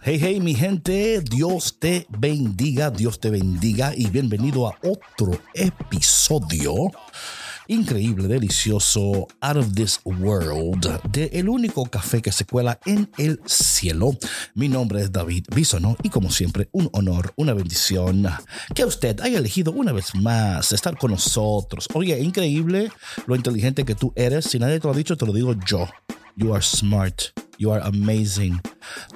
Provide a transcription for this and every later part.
Hey, hey, mi gente, Dios te bendiga, Dios te bendiga y bienvenido a otro episodio increíble, delicioso, out of this world, de el único café que se cuela en el cielo. Mi nombre es David Bisono y como siempre, un honor, una bendición que usted haya elegido una vez más estar con nosotros. Oye, increíble lo inteligente que tú eres. Si nadie te lo ha dicho, te lo digo yo. You are smart. You are amazing.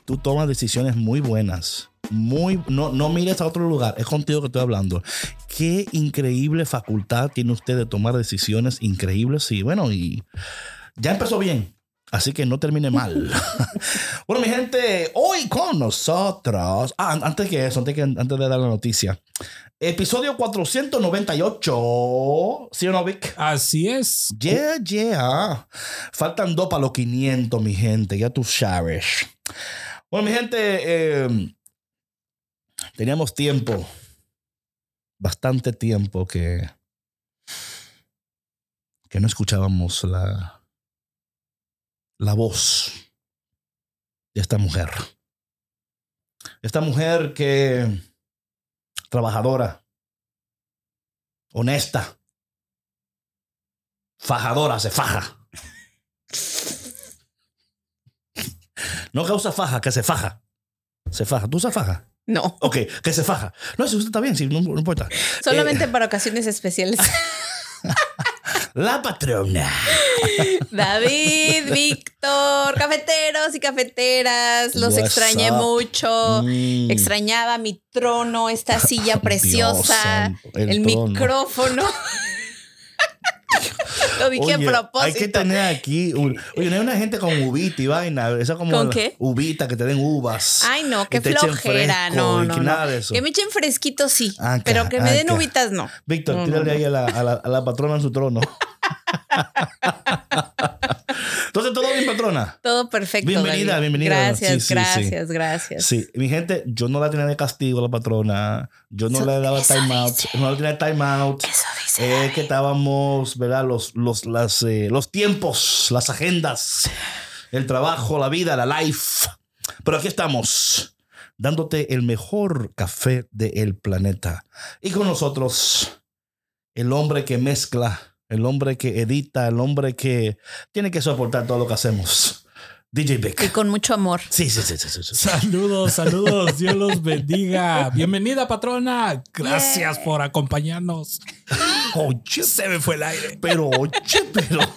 Tú tomas decisiones muy buenas. Muy, no, no mires a otro lugar, es contigo que estoy hablando. Qué increíble facultad tiene usted de tomar decisiones increíbles y bueno, y ya empezó bien. Así que no termine mal. bueno, mi gente, hoy con nosotros. Ah, antes que eso, antes, que, antes de dar la noticia. Episodio 498. ¿Sí o no, Vic? Así es. Yeah, yeah. Faltan dos para los 500, mi gente. Ya tú sabes. Bueno, mi gente, eh, teníamos tiempo, bastante tiempo que, que no escuchábamos la, la voz de esta mujer. Esta mujer que trabajadora, honesta, fajadora, se faja. No causa faja, que se faja. Se faja. ¿Tú usas faja? No. Ok, que se faja. No, si usted está bien, sí, no, no importa. Solamente Eh, para ocasiones especiales. la patrona. David, Víctor, cafeteros y cafeteras, los What's extrañé up? mucho. Mm. Extrañaba mi trono, esta silla preciosa, el, micrófono. Lo dije Oye, a propósito. Hay que tener aquí. un- oye, no hay una gente con uvita y vaina. Esa como. ¿Con la- qué? Uvita, que te den uvas. Ay, no, qué flojera. fresco No, no, que no. nada de eso. Que me echen fresquito, sí. Acá, pero que me den acá. uvitas, no. Víctor, No, tírale no. ahí a la, a la- a la patrona en su trono. Entonces, ¿todo bien, patrona? Todo perfecto. Bienvenida, David. bienvenida. Gracias, Sí, sí, sí. gracias, gracias. Sí, mi gente, yo no la tenía de castigo a la patrona. Yo no Eso- le daba eso time out. No le tenía time out. Eso Es que estábamos, ¿verdad? Los, los, las, eh, los tiempos, las agendas, el trabajo, la vida, la life. Pero aquí estamos, dándote el mejor café del planeta. Y con nosotros, el hombre que mezcla, el hombre que edita, el hombre que tiene que soportar todo lo que hacemos. DJ Y Beck. con mucho amor. Sí, sí, sí, sí, sí. Saludos, saludos. Dios los bendiga. Bienvenida, patrona. Gracias por acompañarnos. Oye, Se me fue el aire. pero, oye, pero.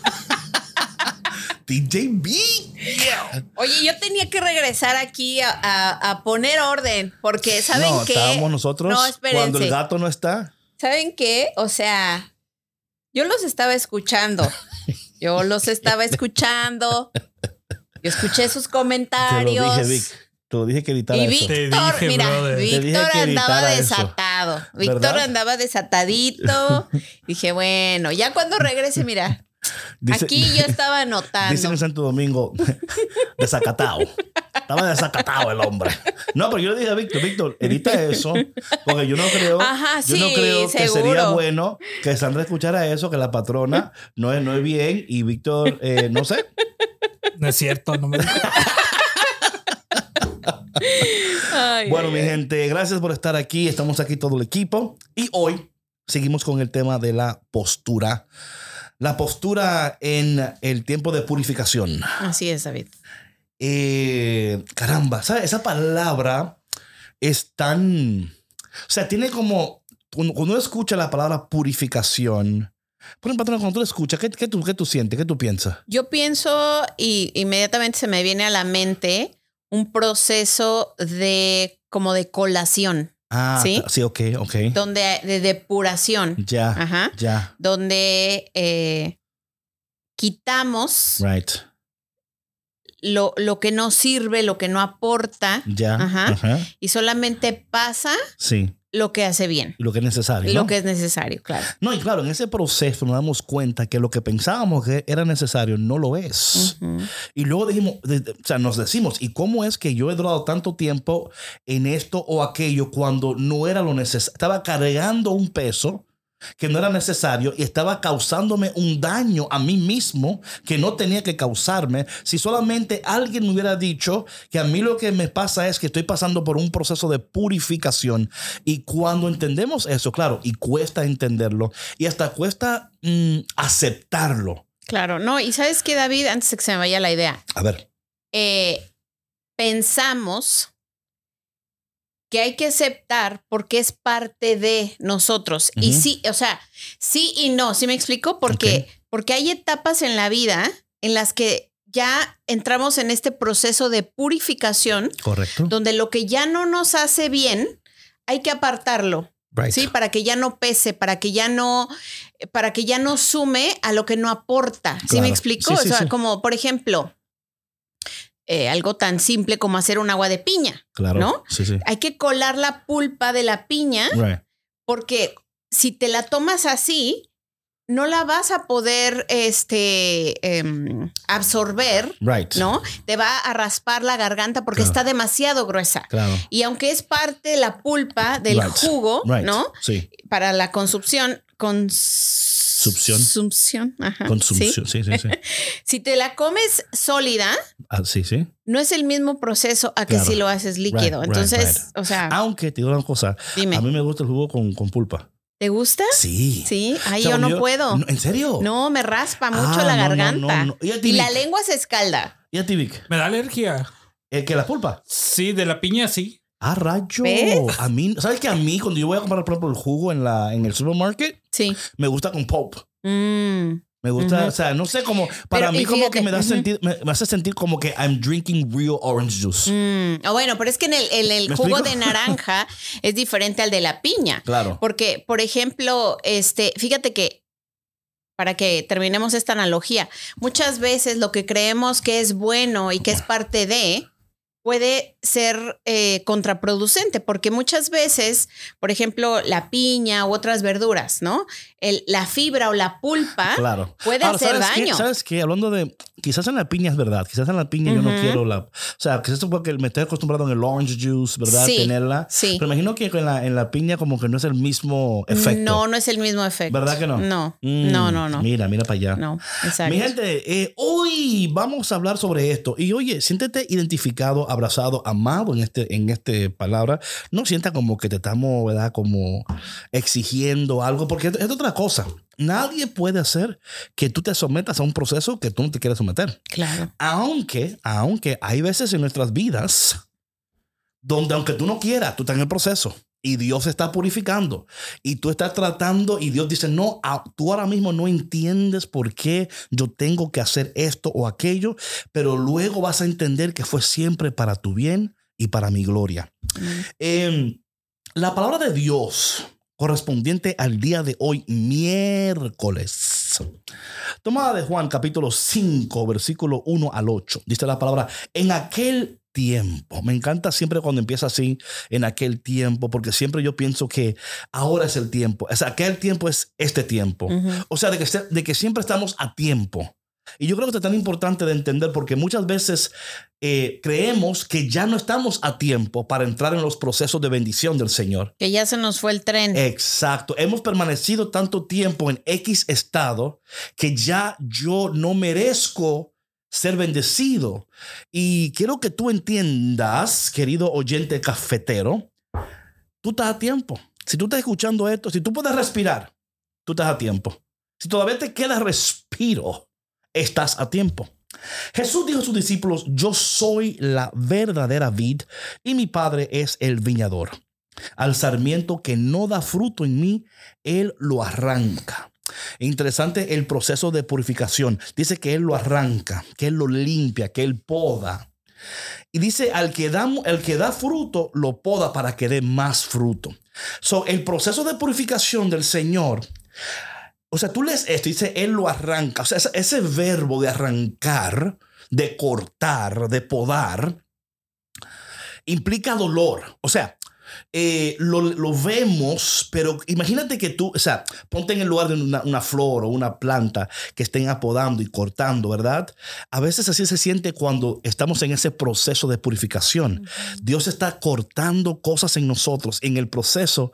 DJ B. Oye, yo tenía que regresar aquí a, a- a poner orden, porque ¿saben no, qué? estábamos nosotros No, cuando el espérense. gato no está. ¿Saben qué? O sea, yo los estaba escuchando. Yo los estaba escuchando. Yo escuché sus Te lo comentarios. dije, Vic. Te lo dije que editara Y eso. Víctor, dije, mira, brother. Víctor andaba eso. desatado. Víctor ¿Verdad? andaba desatadito. Dije, bueno, ya cuando regrese, mira, Dice- aquí yo estaba anotando. Dicen en Santo Domingo, desacatado. Estaba desacatado el hombre. No, pero yo le dije a Víctor, Víctor, edita eso, porque yo no creo, Ajá, yo no sí, creo que sería bueno que Sandra escuchara eso, que la patrona no es, no es bien y Víctor, eh, no sé. No es cierto, no me Ay, Bueno, ay, mi ay. gente, gracias por estar aquí. Estamos aquí todo el equipo. Y hoy seguimos con el tema de la postura. La postura en el tiempo de purificación. Así es, David. Eh, caramba, ¿sabes? Esa palabra es tan... O sea, tiene como cuando, cuando uno escucha la palabra purificación, por ejemplo, patrona, cuando tú la escuchas, ¿qué, qué tú, ¿qué tú sientes? ¿Qué tú piensas? Yo pienso y inmediatamente se me viene a la mente un proceso de como de colación, Ah, ¿Sí? sí, ok, ok. donde de depuración, Ya, Ajá. ya, donde eh, quitamos right. lo, lo que no sirve, lo que no aporta Ya, Ajá. ajá. y solamente pasa Sí, lo que hace bien, lo que es necesario. lo ¿no? que es necesario, claro. No, y claro, en ese proceso nos damos cuenta que lo que pensábamos que era necesario no lo es. Y luego dijimos, o sea, nos decimos, ¿y cómo es que yo he durado tanto tiempo en esto o aquello cuando no era lo necesario? Estaba cargando un peso que no era necesario y estaba causándome un daño a mí mismo que no tenía que causarme. Si solamente alguien me hubiera dicho que a mí lo que me pasa es que estoy pasando por un proceso de purificación y cuando entendemos eso, claro, y cuesta entenderlo y hasta cuesta mm, aceptarlo. Claro, no, y sabes que David, antes de que se me vaya la idea, A ver, eh, pensamos que hay que aceptar porque es parte de nosotros. Y sí, o sea, sí y no, ¿sí me explico? Porque, porque hay etapas en la vida en las que ya entramos en este proceso de purificación, correcto. donde lo que ya no nos hace bien, hay que apartarlo. Right. Sí, para que ya no pese, para que ya no, para que ya no sume a lo que no aporta. ¿Sí Claro. me explico? Sí, o sea, sí. como por ejemplo, eh, algo tan simple como hacer un agua de piña. Claro. ¿no? Sí, sí. Hay que colar la pulpa de la piña Right. porque si te la tomas así, no la vas a poder este, em, absorber, Right. ¿no? Te va a raspar la garganta porque Claro. está demasiado gruesa. Claro. Y aunque es parte de la pulpa del Right. jugo. ¿no? Sí. para la consumpción, con Succión. Consumpción. ajá, Consumpción. ¿sí? Sí, sí, sí. Si te la comes sólida, Ah, sí, sí. no es el mismo proceso a que Claro. si lo haces líquido. Right, Entonces, right. o sea, Aunque te digo una cosa, dime, a mí me gusta el jugo con, con pulpa. ¿te gusta? Sí. Sí, ay, O sea, yo no puedo. ¿En serio? No, me raspa mucho Ah, la no, no, garganta. no, no. ¿Y a ti, Y la lengua se escalda. ¿Y a ti, Vic? Me da alergia. ¿El que la pulpa? Sí, de la piña sí. Ah, rayo. ¿Ves? A mí, ¿sabes que a mí cuando yo voy a comprar, por ejemplo, el jugo en, la, en el supermarket, Sí. me gusta con pulp? Mm. Me gusta, o sea, no sé cómo, para Pero, mí como que me da sentir, me, me hace sentir como que I'm drinking real orange juice. Mm. Ah, bueno, pero es que en el, en el ¿Me jugo explico? de naranja es diferente al de la piña. Claro. Porque, por ejemplo, este, fíjate que para que terminemos esta analogía, muchas veces lo que creemos que es bueno y que es parte de puede ser eh, contraproducente, porque muchas veces, por ejemplo, la piña u otras verduras, ¿no? El- la fibra o la pulpa Claro. puede Ahora, hacer ¿sabes qué? daño. ¿Sabes qué? Hablando de. Quizás en la piña es verdad. Quizás en la piña yo no quiero la. O sea, quizás es porque me estoy acostumbrado en el orange juice, ¿verdad? Sí, Tenerla. sí. Pero imagino que en la, en la piña, como que no es el mismo efecto. No, no es el mismo efecto. ¿Verdad que no? No, Mm, no, no, no. Mira, mira para allá. No, exacto. Mi gente, eh, hoy vamos a hablar sobre esto. Y oye, siéntete identificado, abrazado, amado en este, en este palabra. No sienta como que te estamos, ¿verdad? Como exigiendo algo, porque es otra cosa. Nadie puede hacer que tú te sometas a un proceso que tú no te quieres someter. Claro. Aunque, aunque hay veces en nuestras vidas donde aunque tú no quieras, tú estás en el proceso y Dios está purificando y tú estás tratando y Dios dice, no, tú ahora mismo no entiendes por qué yo tengo que hacer esto o aquello, pero luego vas a entender que fue siempre para tu bien y para mi gloria. Em, la palabra de Dios correspondiente al día de hoy, miércoles. Tomada de Juan capítulo 5, versículo 1 al 8. Dice la palabra, en aquel tiempo. Me encanta siempre cuando empieza así, en aquel tiempo, porque siempre yo pienso que ahora es el tiempo. O sea, aquel tiempo es este tiempo. O sea, de que, de que siempre estamos a tiempo. Y yo creo que esto es tan importante de entender porque muchas veces eh, creemos que ya no estamos a tiempo para entrar en los procesos de bendición del Señor. Que ya se nos fue el tren. Exacto. Hemos permanecido tanto tiempo en X estado que ya yo no merezco ser bendecido. Y quiero que tú entiendas, querido oyente cafetero, tú estás a tiempo. Si tú estás escuchando esto, si tú puedes respirar, tú estás a tiempo. Si todavía te queda respiro, estás a tiempo. Jesús dijo a sus discípulos, yo soy la verdadera vid y mi padre es el viñador. Al sarmiento que no da fruto en mí, Él lo arranca. Interesante el proceso de purificación. Dice que Él lo arranca, que Él lo limpia, que Él poda. Y dice, al que da, el que da fruto, lo poda para que dé más fruto. So, el proceso de purificación del Señor, o sea, tú lees esto y dice, Él lo arranca. O sea, ese, ese verbo de arrancar, de cortar, de podar, implica dolor. O sea, eh, lo, lo, vemos, pero imagínate que tú, o sea, ponte en el lugar de una, una, flor o una planta que estén apodando y cortando, ¿verdad? A veces así se siente cuando estamos en ese proceso de purificación. Uh -huh. Dios está cortando cosas en nosotros. En el proceso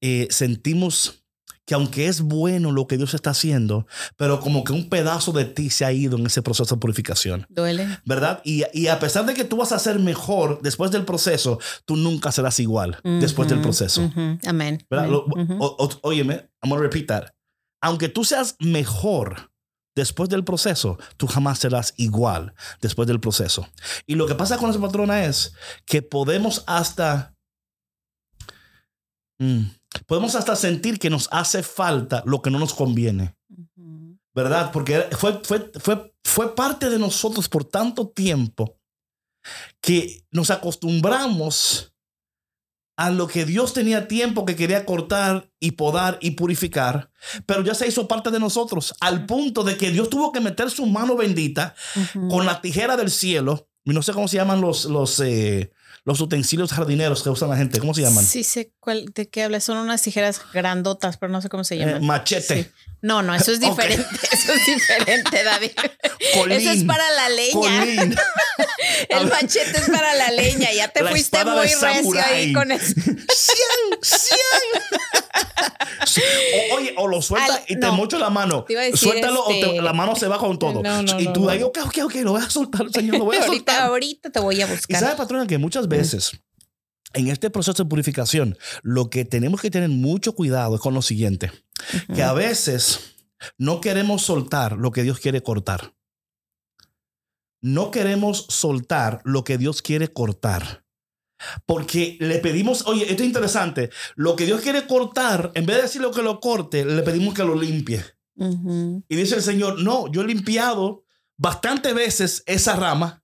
eh, sentimos que aunque es bueno lo que Dios está haciendo, pero como que un pedazo de ti se ha ido en ese proceso de purificación. Duele. ¿Verdad? Y, y a pesar de que tú vas a ser mejor después del proceso, tú nunca serás igual uh -huh, después del proceso. Uh -huh. Amén. ¿Verdad? Amén. Lo, o, o, óyeme, I'm going to repeat that. Aunque tú seas mejor después del proceso, tú jamás serás igual después del proceso. Y lo que pasa con esa patrona es que podemos hasta... Mm, podemos hasta sentir que nos hace falta lo que no nos conviene. Uh -huh. ¿Verdad? Porque fue, fue, fue, fue parte de nosotros por tanto tiempo que nos acostumbramos a lo que Dios tenía tiempo que quería cortar y podar y purificar, pero ya se hizo parte de nosotros al punto de que Dios tuvo que meter su mano bendita uh -huh. con la tijera del cielo. Y no sé cómo se llaman los, los, eh, los utensilios jardineros que usan la gente. ¿Cómo se llaman? Sí, sé cuál, de qué hablas. Son unas tijeras grandotas, pero no sé cómo se llaman. Eh, machete. Sí. No, no, eso es diferente. okay. Eso es diferente, David. Colín. Eso es para la leña. el machete es para la leña. Ya te la fuiste muy recio ahí con eso. ¡Cien! ¡Cien! o, oye, o lo sueltas Al, y te no. mocho la mano. Suéltalo este... o te, la mano se va con todo. No, no, y tú ahí, ok, ok, ok, lo voy a soltar, señor, lo voy a ahorita, soltar. Ahorita te voy a buscar. Y sabes, patrona, que muchas veces en este proceso de purificación, lo que tenemos que tener mucho cuidado es con lo siguiente, uh -huh. que a veces no queremos soltar lo que Dios quiere cortar. No queremos soltar lo que Dios quiere cortar. Porque le pedimos, oye, esto es interesante, lo que Dios quiere cortar, en vez de decir lo que lo corte, le pedimos que lo limpie. Uh -huh. Y dice el Señor, no, yo he limpiado bastantes veces esa rama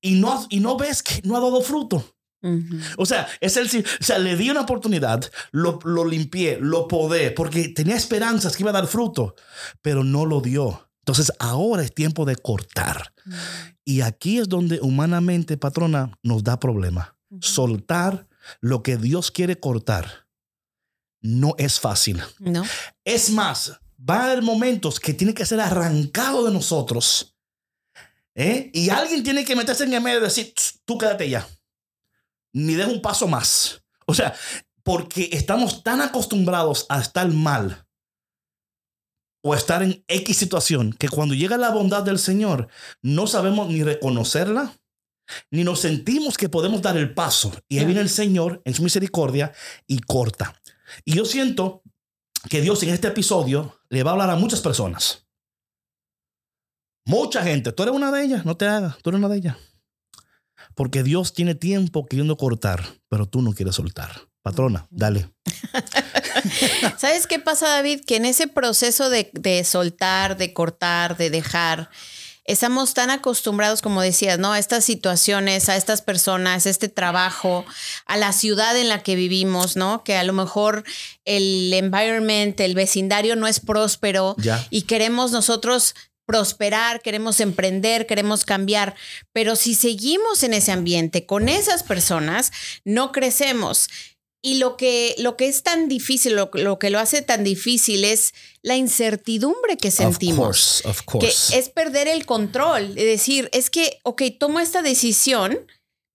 y no, y no ves que no ha dado fruto. Uh -huh. O sea, es el, o sea, le di una oportunidad, lo, lo limpié, lo podé, porque tenía esperanzas que iba a dar fruto, pero no lo dio. Entonces ahora es tiempo de cortar. Uh -huh. Y aquí es donde humanamente, patrona, nos da problema. Uh -huh. Soltar lo que Dios quiere cortar no es fácil. No. Es más, va a haber momentos que tiene que ser arrancado de nosotros. ¿Eh? Y alguien tiene que meterse en el medio y decir, tú quédate ya ni des un paso más. O sea, porque estamos tan acostumbrados a estar mal o a estar en X situación que cuando llega la bondad del Señor no sabemos ni reconocerla, ni nos sentimos que podemos dar el paso. Y ahí viene el Señor en su misericordia y corta. Y yo siento que Dios en este episodio le va a hablar a muchas personas. Mucha gente. Tú eres una de ellas, no te hagas. Tú eres una de ellas. Porque Dios tiene tiempo queriendo cortar, pero tú no quieres soltar. Patrona, dale. ¿Sabes qué pasa, David? Que en ese proceso de, de, soltar, de cortar, de dejar, estamos tan acostumbrados, como decías, ¿no? A estas situaciones, a estas personas, a este trabajo, a la ciudad en la que vivimos, ¿no? Que a lo mejor el environment, el vecindario no es próspero ya. y queremos nosotros prosperar, queremos emprender, queremos cambiar, pero si seguimos en ese ambiente con esas personas, no crecemos. Y lo que, lo que es tan difícil, lo, lo, que lo hace tan difícil es la incertidumbre que sentimos. Of course, of course. Que es perder el control, es decir, es que, ok, tomo esta decisión,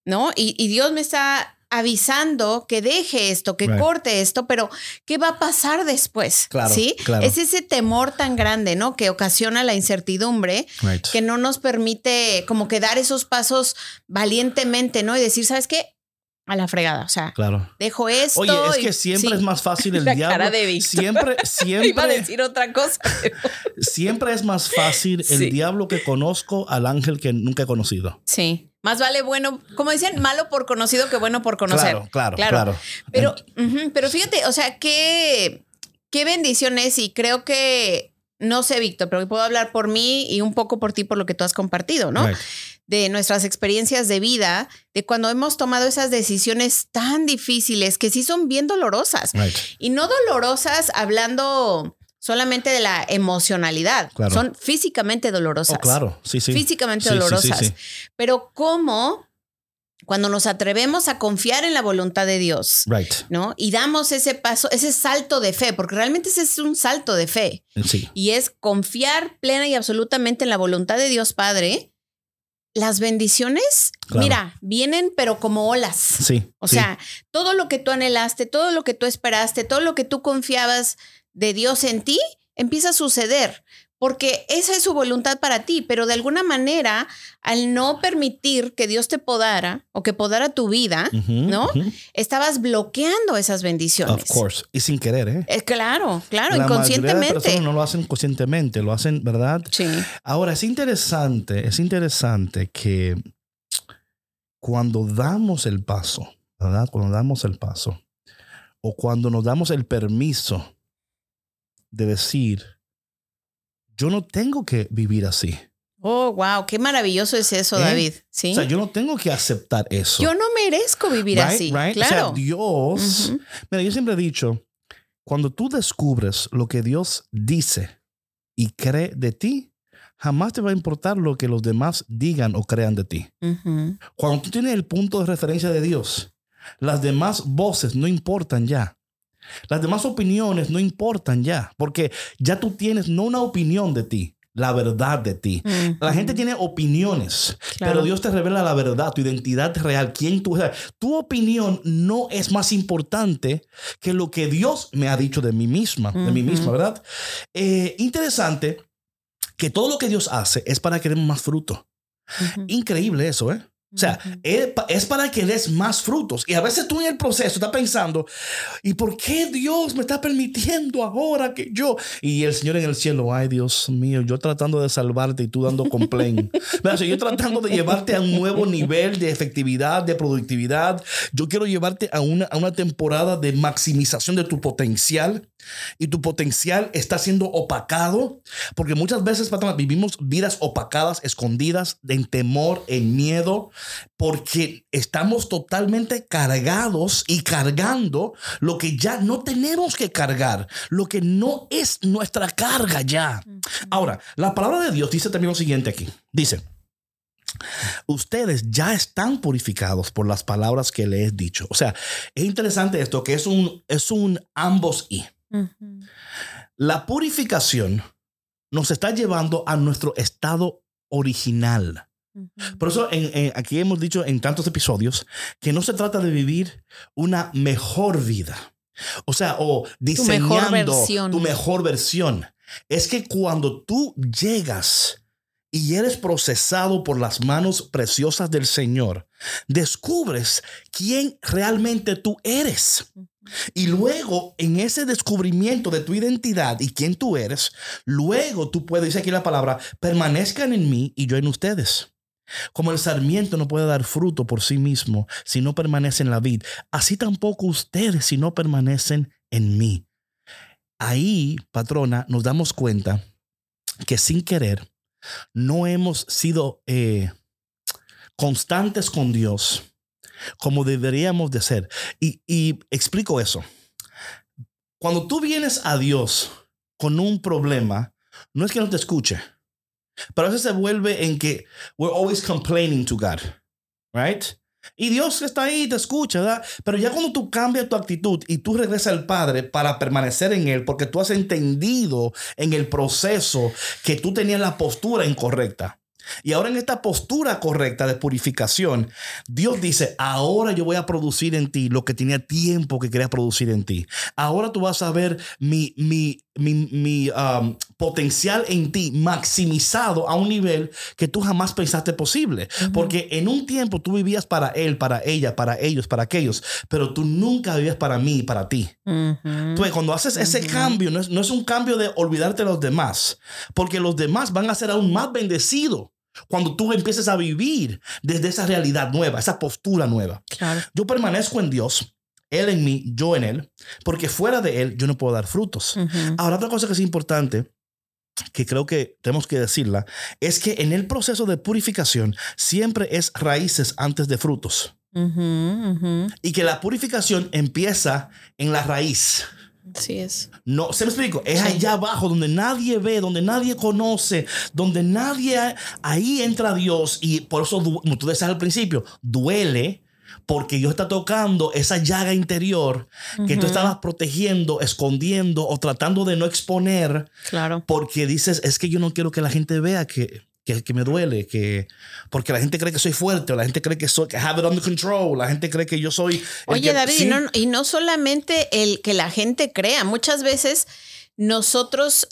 ¿no? Y, y Dios me está avisando que deje esto, que right. corte esto, pero ¿qué va a pasar después? Claro, ¿Sí? Claro. Es ese temor tan grande, ¿no? Que ocasiona la incertidumbre, right. que no nos permite como que dar esos pasos valientemente, ¿no? Y decir, ¿sabes qué? A la fregada, o sea, claro. dejo esto. Oye, es que siempre sí. es más fácil el la diablo. Cara de. Siempre, siempre. Iba a decir otra cosa. Pero... siempre es más fácil el sí. diablo que conozco al ángel que nunca he conocido. Sí. Más vale bueno, como decían, malo por conocido que bueno por conocer. Claro, claro, claro. Pero, pero fíjate, o sea, qué, qué bendición es y creo que, no sé, Víctor, pero puedo hablar por mí y un poco por ti por lo que tú has compartido, ¿no? Right. De nuestras experiencias de vida, de cuando hemos tomado esas decisiones tan difíciles que sí son bien dolorosas. Right. Y no dolorosas hablando solamente de la emocionalidad, Claro. son físicamente dolorosas. Oh, claro. Sí, sí. Físicamente Sí, sí, sí, dolorosas. sí. Pero cómo cuando nos atrevemos a confiar en la voluntad de Dios, Right. ¿no? Y damos ese paso, ese salto de fe, porque realmente ese es un salto de fe. Sí. Y es confiar plena y absolutamente en la voluntad de Dios Padre. Las bendiciones, Claro. mira, vienen pero como olas. Sí. O sea, todo lo que tú anhelaste, todo lo que tú esperaste, todo lo que tú confiabas de Dios en ti, empieza a suceder. Porque esa es su voluntad para ti, pero de alguna manera, al no permitir que Dios te podara o que podara tu vida, ¿no? Estabas bloqueando esas bendiciones. Of course. Y sin querer, ¿eh? Eh, claro, claro, La mayoría de inconscientemente. no lo hacen conscientemente, lo hacen, ¿verdad? Sí. Ahora, es interesante, es interesante que cuando damos el paso, ¿verdad? Cuando damos el paso, o cuando nos damos el permiso de decir, yo no tengo que vivir así. Oh, wow, qué maravilloso es eso, ¿Eh? David. Sí. O sea, yo no tengo que aceptar eso. Yo no merezco vivir Right, así. right? Claro. O sea, Dios, mira, yo siempre he dicho, cuando tú descubres lo que Dios dice y cree de ti, jamás te va a importar lo que los demás digan o crean de ti. Cuando tú tienes el punto de referencia de Dios, las demás voces no importan ya. Las demás opiniones no importan ya, porque ya tú tienes no una opinión de ti, la verdad de ti. La gente tiene opiniones, Claro. pero Dios te revela la verdad, tu identidad real, quién tú eres. Tu opinión no es más importante que lo que Dios me ha dicho de mí misma, de mí misma, ¿verdad? Eh, interesante que todo lo que Dios hace es para que demos más fruto. Increíble eso, ¿eh? O sea, es pa- es para que des más frutos. Y a veces tú en el proceso estás pensando, ¿y por qué Dios me está permitiendo ahora que yo? Y el Señor en el cielo, ay Dios mío, yo tratando de salvarte y tú dando complaint. O sea, yo tratando de llevarte a un nuevo nivel de efectividad, de productividad. Yo quiero llevarte a una, a una temporada de maximización de tu potencial. Y tu potencial está siendo opacado porque muchas veces patrona, vivimos vidas opacadas, escondidas, en temor, en miedo, porque estamos totalmente cargados y cargando lo que ya no tenemos que cargar, lo que no es nuestra carga ya. Ahora, la palabra de Dios dice también lo siguiente aquí. Dice, ustedes ya están purificados por las palabras que les he dicho. O sea, es interesante esto, que es un, es un ambos y. La purificación nos está llevando a nuestro estado original. Por eso en- en- aquí hemos dicho en tantos episodios que no se trata de vivir una mejor vida. O sea, o diseñando mejor versión. tu mejor versión. Es que cuando tú llegas y eres procesado por las manos preciosas del Señor, descubres quién realmente tú eres. Y luego, en ese descubrimiento de tu identidad y quién tú eres, luego tú puedes, dice aquí la palabra, permanezcan en mí y yo en ustedes. Como el sarmiento no puede dar fruto por sí mismo si no permanece en la vid, así tampoco ustedes si no permanecen en mí. Ahí, patrona, nos damos cuenta que sin querer no hemos sido eh, constantes con Dios como deberíamos de ser. Y, y explico eso. Cuando tú vienes a Dios con un problema, no es que no te escuche, pero veces se vuelve en que we're always complaining to God, right? Y Dios está ahí te escucha, ¿verdad? Pero ya cuando tú cambias tu actitud y tú regresas al Padre para permanecer en Él, porque tú has entendido en el proceso que tú tenías la postura incorrecta. Y ahora en esta postura correcta de purificación, Dios dice, ahora yo voy a producir en ti lo que tenía tiempo que quería producir en ti. Ahora tú vas a ver mi, mi, mi, mi, um, potencial en ti maximizado a un nivel que tú jamás pensaste posible. Porque en un tiempo tú vivías para él, para ella, para ellos, para aquellos, pero tú nunca vivías para mí para ti. Tú ves, cuando haces ese cambio, no es, no es un cambio de olvidarte de los demás, porque los demás van a ser aún más bendecidos Cuando tú empieces a vivir desde esa realidad nueva, esa postura nueva. Claro. Yo permanezco en Dios, Él en mí, yo en Él, porque fuera de Él yo no puedo dar frutos. Ahora, otra cosa que es importante, que creo que tenemos que decirla, es que en el proceso de purificación siempre es raíces antes de frutos. Y que la purificación empieza en la raíz. Así es. No, ¿se me explico? Es Sí. allá abajo donde nadie ve, donde nadie conoce, donde nadie, ahí entra Dios y por eso, como tú decías al principio, duele porque Dios está tocando esa llaga interior que tú estabas protegiendo, escondiendo o tratando de no exponer Claro. porque dices, es que yo no quiero que la gente vea que, que, que me duele, que porque la gente cree que soy fuerte o la gente cree que soy que have it under control, la gente cree que yo soy Oye, que- David, sí. y, no, y no solamente el que la gente crea, muchas veces nosotros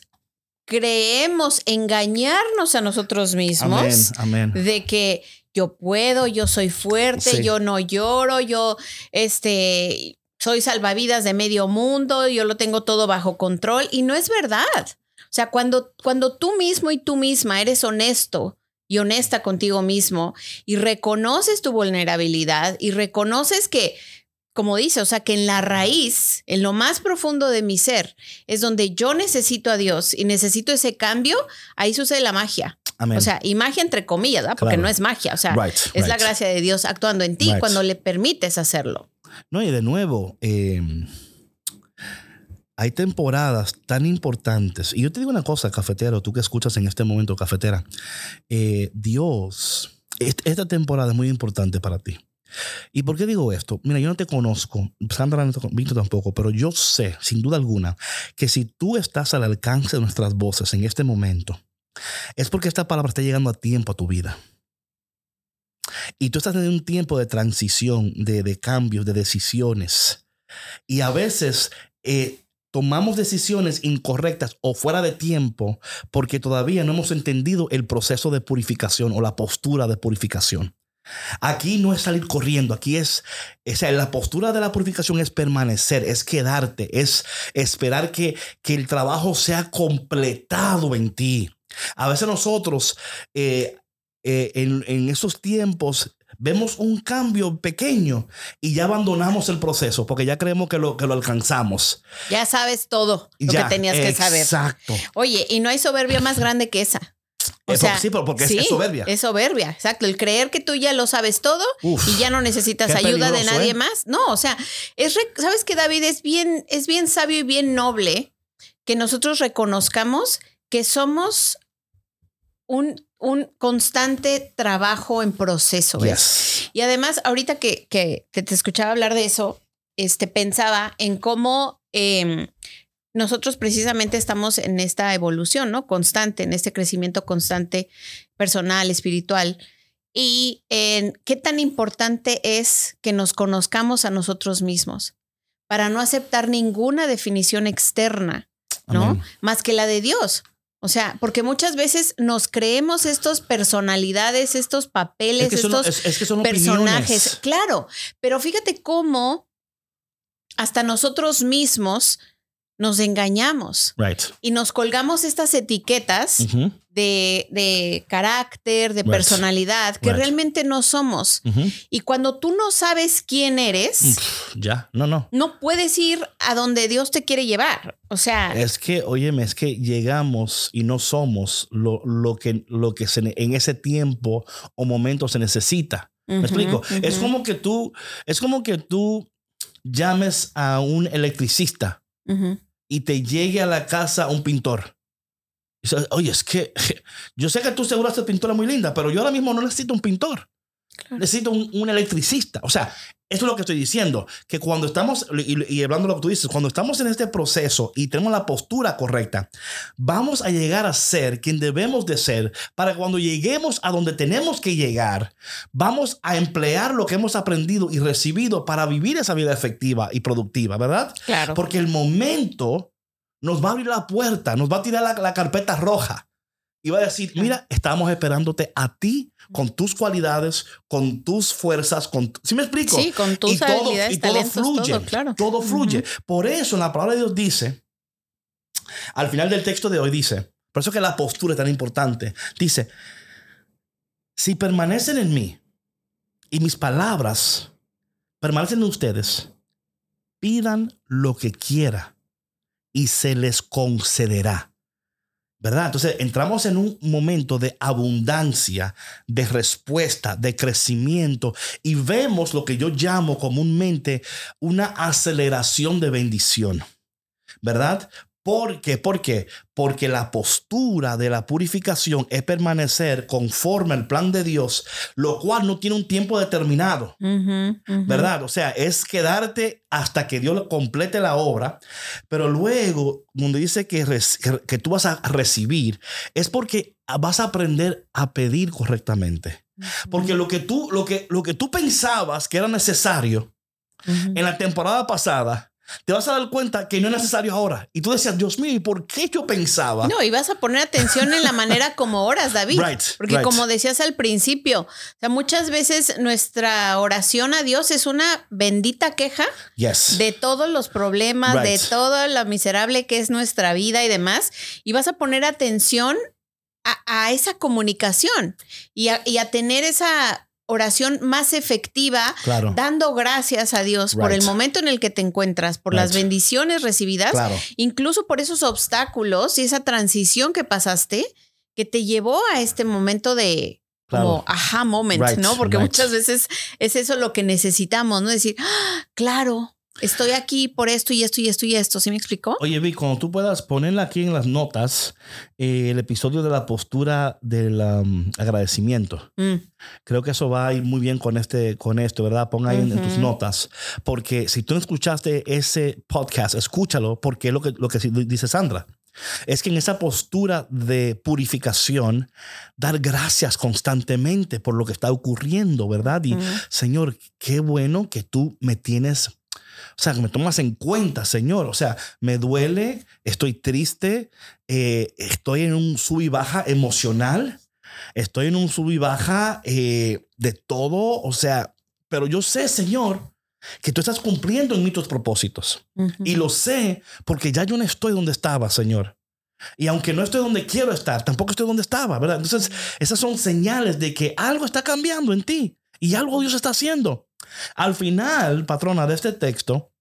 creemos engañarnos a nosotros mismos Amén, amén. de que yo puedo, yo soy fuerte, Sí. yo no lloro, yo este soy salvavidas de medio mundo, yo lo tengo todo bajo control y no es verdad. O sea, cuando cuando tú mismo y tú misma eres honesto y honesta contigo mismo y reconoces tu vulnerabilidad y reconoces que como dice, o sea, que en la raíz, en lo más profundo de mi ser, es donde yo necesito a Dios y necesito ese cambio, ahí sucede la magia. Amén. O sea, y magia entre comillas, ¿verdad? Porque Claro. no es magia, o sea, Right, es la gracia de Dios actuando en ti Right. cuando le permites hacerlo. No, y de nuevo, eh, hay temporadas tan importantes. Y yo te digo una cosa, cafetero, tú que escuchas en este momento, cafetera, eh, Dios, est- esta temporada es muy importante para ti. ¿Y por qué digo esto? Mira, yo no te conozco, Sandra no te con- Víctor tampoco, pero yo sé, sin duda alguna, que si tú estás al alcance de nuestras voces en este momento, es porque esta palabra está llegando a tiempo a tu vida. Y tú estás en un tiempo de transición, de, de cambios, de decisiones. Y a veces eh, tomamos decisiones incorrectas o fuera de tiempo porque todavía no hemos entendido el proceso de purificación o la postura de purificación. Aquí no es salir corriendo, aquí es, o sea, la postura de la purificación es permanecer, es quedarte, es esperar que, que el trabajo sea completado en ti. A veces nosotros eh, eh, en, en esos tiempos vemos un cambio pequeño y ya abandonamos el proceso porque ya creemos que lo, que lo alcanzamos. Ya sabes todo lo Ya, que tenías que saber. Exacto. Oye, y no hay soberbia más grande que esa. O Eh, sea, sí, pero porque es- es soberbia. Es soberbia, exacto. El creer que tú ya lo sabes todo Uf, y ya no necesitas ayuda de nadie ¿eh? más. No, o sea, es re- sabes que David es bien, es bien sabio y bien noble que nosotros reconozcamos que somos un, un constante trabajo en proceso. Y además, ahorita que, que, que te escuchaba hablar de eso, este, pensaba en cómo em, nosotros precisamente estamos en esta evolución, ¿no? Constante, en este crecimiento constante personal, espiritual. Y en qué tan importante es que nos conozcamos a nosotros mismos para no aceptar ninguna definición externa, ¿no? Amén. Más que la de Dios. O sea, porque muchas veces nos creemos estos personalidades, estos papeles, Es que son, estos es, es que son personajes. opiniones. Claro, pero fíjate cómo hasta nosotros mismos nos engañamos Right. y nos colgamos estas etiquetas de, de carácter, de Right. personalidad, que Right. realmente no somos. Y cuando tú no sabes quién eres, Ya, no, no. no puedes ir a donde Dios te quiere llevar. O sea, Es que, óyeme, es que llegamos y no somos lo, lo que, lo que se, en ese tiempo o momento se necesita. ¿Me explico? Es como que tú, es como que tú llames a un electricista y te llegue a la casa un pintor. Y dices, Oye, es que yo sé que tú seguro haces pintura muy linda, pero yo ahora mismo no necesito un pintor. Claro. Necesito un, un electricista. O sea, eso es lo que estoy diciendo. Que cuando estamos, y, y hablando de lo que tú dices, cuando estamos en este proceso y tenemos la postura correcta, vamos a llegar a ser quien debemos de ser para cuando lleguemos a donde tenemos que llegar, vamos a emplear lo que hemos aprendido y recibido para vivir esa vida efectiva y productiva, ¿verdad? claro. Porque el momento nos va a abrir la puerta, nos va a tirar la, la carpeta roja y va a decir, mira, estamos esperándote a ti con tus cualidades, con tus fuerzas, con... ¿Sí me explico? Sí, con tus y todo, habilidades, y todo talentos, fluye, todo, claro. todo fluye. Por eso la palabra de Dios dice, al final del texto de hoy dice, por eso que la postura es tan importante, dice, si permanecen en mí y mis palabras permanecen en ustedes, pidan lo que quiera y se les concederá. ¿Verdad? Entonces entramos en un momento de abundancia, de respuesta, de crecimiento y vemos lo que yo llamo comúnmente una aceleración de bendición. ¿Verdad? ¿Por qué? ¿Por qué? Porque la postura de la purificación es permanecer conforme al plan de Dios, lo cual no tiene un tiempo determinado, ¿verdad? O sea, es quedarte hasta que Dios complete la obra, pero luego, donde dice que, que tú vas a recibir, es porque vas a aprender a pedir correctamente. Porque lo que tú, lo que, lo que tú pensabas que era necesario en la temporada pasada, te vas a dar cuenta que no es necesario ahora. Y tú decías, Dios mío, ¿y por qué yo pensaba? No, y vas a poner atención en la manera como oras, David. porque como decías al principio, o sea, muchas veces nuestra oración a Dios es una bendita queja de todos los problemas, de todo lo miserable que es nuestra vida y demás. Y vas a poner atención a, esa comunicación y y a tener esa oración más efectiva, dando gracias a Dios por el momento en el que te encuentras, por las bendiciones recibidas, incluso por esos obstáculos y esa transición que pasaste que te llevó a este momento de como aha moment, ¿no? Porque muchas veces es eso lo que necesitamos, ¿no? Decir, ah, claro, estoy aquí por esto y esto y esto y esto. ¿Sí me explicó? Oye, Vi, cuando tú puedas ponerla aquí en las notas, eh, el episodio de la postura del um, agradecimiento. Mm. Creo que eso va a ir muy bien con, este, con esto, ¿verdad? Ponga ahí en, tus notas. Porque si tú no escuchaste ese podcast, escúchalo, porque es lo que, lo que dice Sandra. Es que en esa postura de purificación, dar gracias constantemente por lo que está ocurriendo, ¿verdad? Y Señor, qué bueno que tú me tienes o sea, que me tomas en cuenta, Señor. O sea, me duele, estoy triste, eh, estoy en un sub y baja emocional, estoy en un sub y baja eh, de todo. O sea, pero yo sé, Señor, que tú estás cumpliendo en mí tus propósitos. Y lo sé porque ya yo no estoy donde estaba, Señor. Y aunque no estoy donde quiero estar, tampoco estoy donde estaba, ¿verdad? Entonces, esas son señales de que algo está cambiando en ti y algo Dios está haciendo. Al final, patrona, de este texto,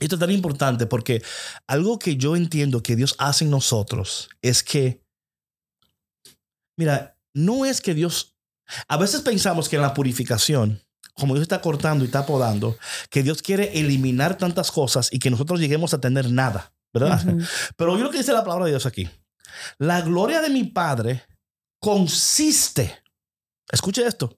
esto es tan importante porque algo que yo entiendo que Dios hace en nosotros es que, mira, no es que Dios, a veces pensamos que en la purificación, como Dios está cortando y está podando, que Dios quiere eliminar tantas cosas y que nosotros lleguemos a tener nada, ¿verdad? Pero yo lo que dice la palabra de Dios aquí, la gloria de mi Padre consiste, escuche esto,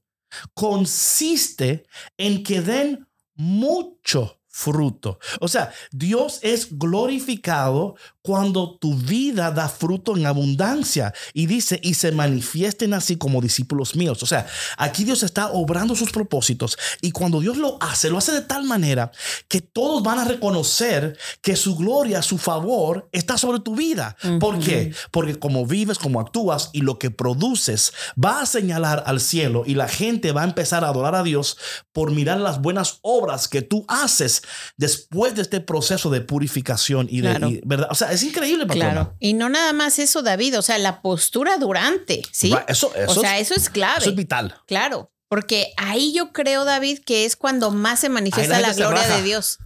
consiste en que den mucho fruto. O sea, Dios es glorificado cuando tu vida da fruto en abundancia. Y dice, y se manifiesten así como discípulos míos. O sea, aquí Dios está obrando sus propósitos. Y cuando Dios lo hace, lo hace de tal manera que todos van a reconocer que su gloria, su favor está sobre tu vida. ¿Por qué? Porque como vives, como actúas y lo que produces va a señalar al cielo y la gente va a empezar a adorar a Dios por mirar las buenas obras que tú haces después de este proceso de purificación y de, ¿verdad? O sea, es increíble, Claro. Y no nada más eso, David, o sea, la postura durante, ¿sí? Eso, eso, o sea, eso es clave. Eso es vital. Claro, porque ahí yo creo, David, que es cuando más se manifiesta la, gloria de Dios.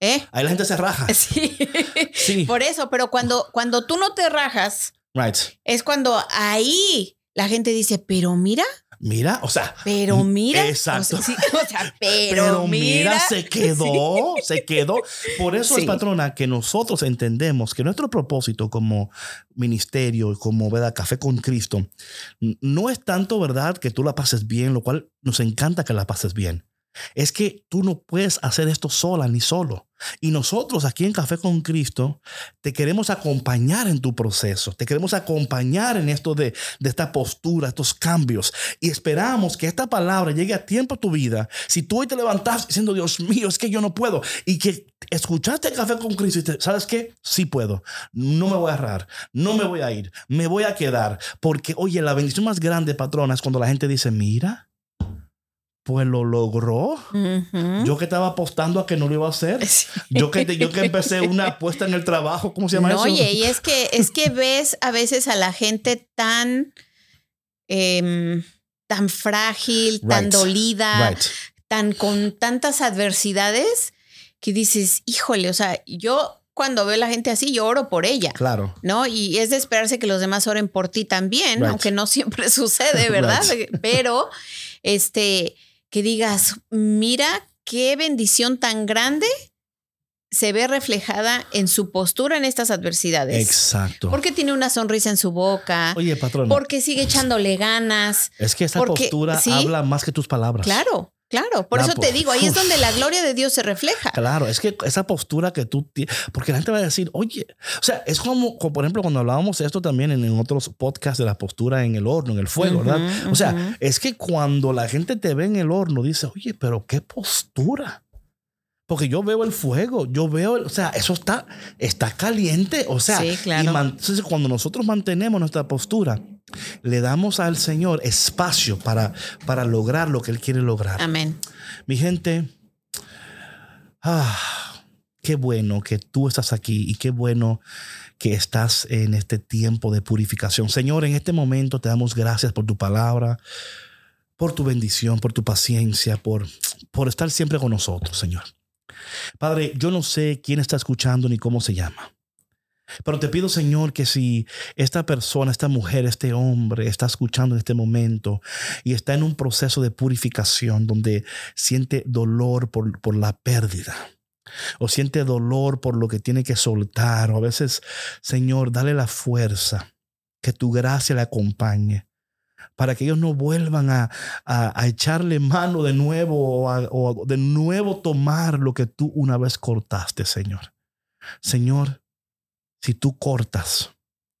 ¿Eh? Ahí la gente se raja. Sí. sí. Por eso, pero cuando, cuando tú no te rajas, right. es cuando ahí la gente dice, pero mira, Mira, o sea. Pero mira. Exacto. O sea, pero, mira, se quedó, se quedó. Por eso es, patrona, que nosotros entendemos que nuestro propósito como ministerio, como ¿verdad? Café con Cristo, no es tanto, ¿verdad?, que tú la pases bien, lo cual nos encanta que la pases bien. Es que tú no puedes hacer esto sola ni solo. Y nosotros aquí en Café con Cristo te queremos acompañar en tu proceso, te queremos acompañar en esto de, esta postura, estos cambios. Y esperamos que esta palabra llegue a tiempo a tu vida. Si tú hoy te levantas diciendo, Dios mío, es que yo no puedo, y que escuchaste Café con Cristo y te, ¿sabes qué? Sí puedo. No me voy a errar, no me voy a ir, me voy a quedar. Porque, oye, la bendición más grande, patrona, es cuando la gente dice, mira pues lo logró. Yo que estaba apostando a que no lo iba a hacer. Yo, que, yo que empecé una apuesta en el trabajo, ¿cómo se llama eso? Oye, y es que, es que ves a veces a la gente tan, em, tan frágil, tan dolida, Right. tan con tantas adversidades que dices, híjole, o sea, yo cuando veo a la gente así, yo oro por ella. Claro. ¿no? Y es de esperarse que los demás oren por ti también, Right. aunque no siempre sucede, ¿verdad? Pero, este, que digas, mira qué bendición tan grande se ve reflejada en su postura en estas adversidades. Exacto. Porque tiene una sonrisa en su boca, Oye, patrón. porque sigue echándole ganas. Es que esa porque- postura sí. habla más que tus palabras. Claro, claro. Por La eso te digo, ahí es donde la gloria de Dios se refleja. Claro, es que esa postura que tú tienes, porque la gente va a decir, oye, o sea, es como, como, por ejemplo, cuando hablábamos de esto también en, en otros podcasts de la postura en el horno, en el fuego, ¿verdad? O sea, es que cuando la gente te ve en el horno, dice, oye, pero qué postura. Porque yo veo el fuego, yo veo, el- o sea, eso está, está caliente, o sea, Sí, claro. y man- entonces cuando nosotros mantenemos nuestra postura, le damos al Señor espacio para, para lograr lo que Él quiere lograr. Amén. Mi gente, ah, qué bueno que tú estás aquí y qué bueno que estás en este tiempo de purificación. Señor, en este momento te damos gracias por tu palabra, por tu bendición, por tu paciencia, por, por estar siempre con nosotros, Señor. Padre, yo no sé quién está escuchando ni cómo se llama. Pero te pido, Señor, que si esta persona, esta mujer, este hombre está escuchando en este momento y está en un proceso de purificación donde siente dolor por, por la pérdida o siente dolor por lo que tiene que soltar o a veces, Señor, dale la fuerza, que tu gracia le acompañe para que ellos no vuelvan a, a- echarle mano de nuevo o de nuevo tomar lo que tú una vez cortaste, Señor. Señor, si tú cortas,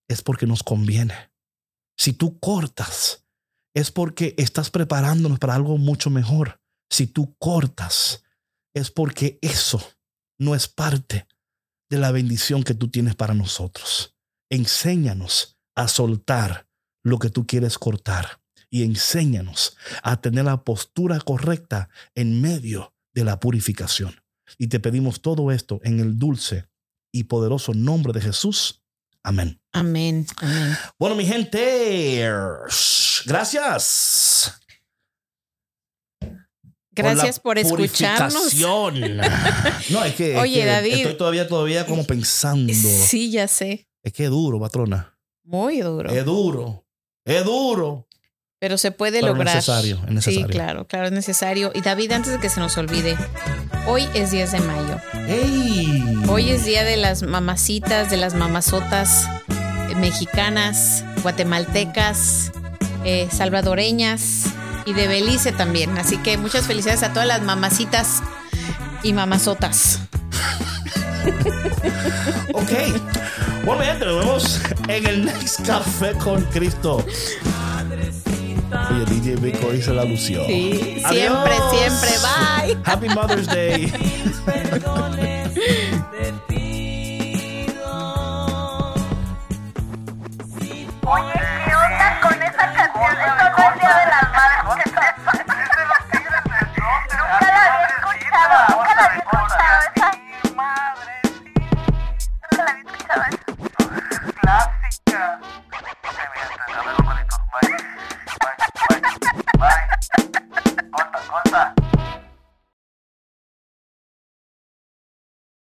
es porque nos conviene. Si tú cortas, es porque estás preparándonos para algo mucho mejor. Si tú cortas, es porque eso no es parte de la bendición que tú tienes para nosotros. Enséñanos a soltar lo que tú quieres cortar y enséñanos a tener la postura correcta en medio de la purificación. Y te pedimos todo esto en el dulce y poderoso nombre de Jesús. Amén. Amén. Amén. Bueno, mi gente, gracias. Gracias por, la escucharnos. No, es que, es Oye, que David. estoy todavía, todavía como pensando. Sí, ya sé. Es que es duro, patrona. Muy duro. Es duro. Es duro. Pero se puede Pero lograr. necesario, es necesario. Sí, claro, claro, es necesario. Y David, antes de que se nos olvide, hoy es 10 de mayo. ¡Ey! Hoy es día de las mamacitas, de las mamazotas eh, mexicanas, guatemaltecas, eh, salvadoreñas y de Belice también. Así que muchas felicidades a todas las mamacitas y mamazotas. Ok. Bueno, gente, nos vemos en el next Café con Cristo. Oye, DJ Vic hoy se la lució. Sí, Adiós. siempre, siempre. Bye. Happy Mother's Day.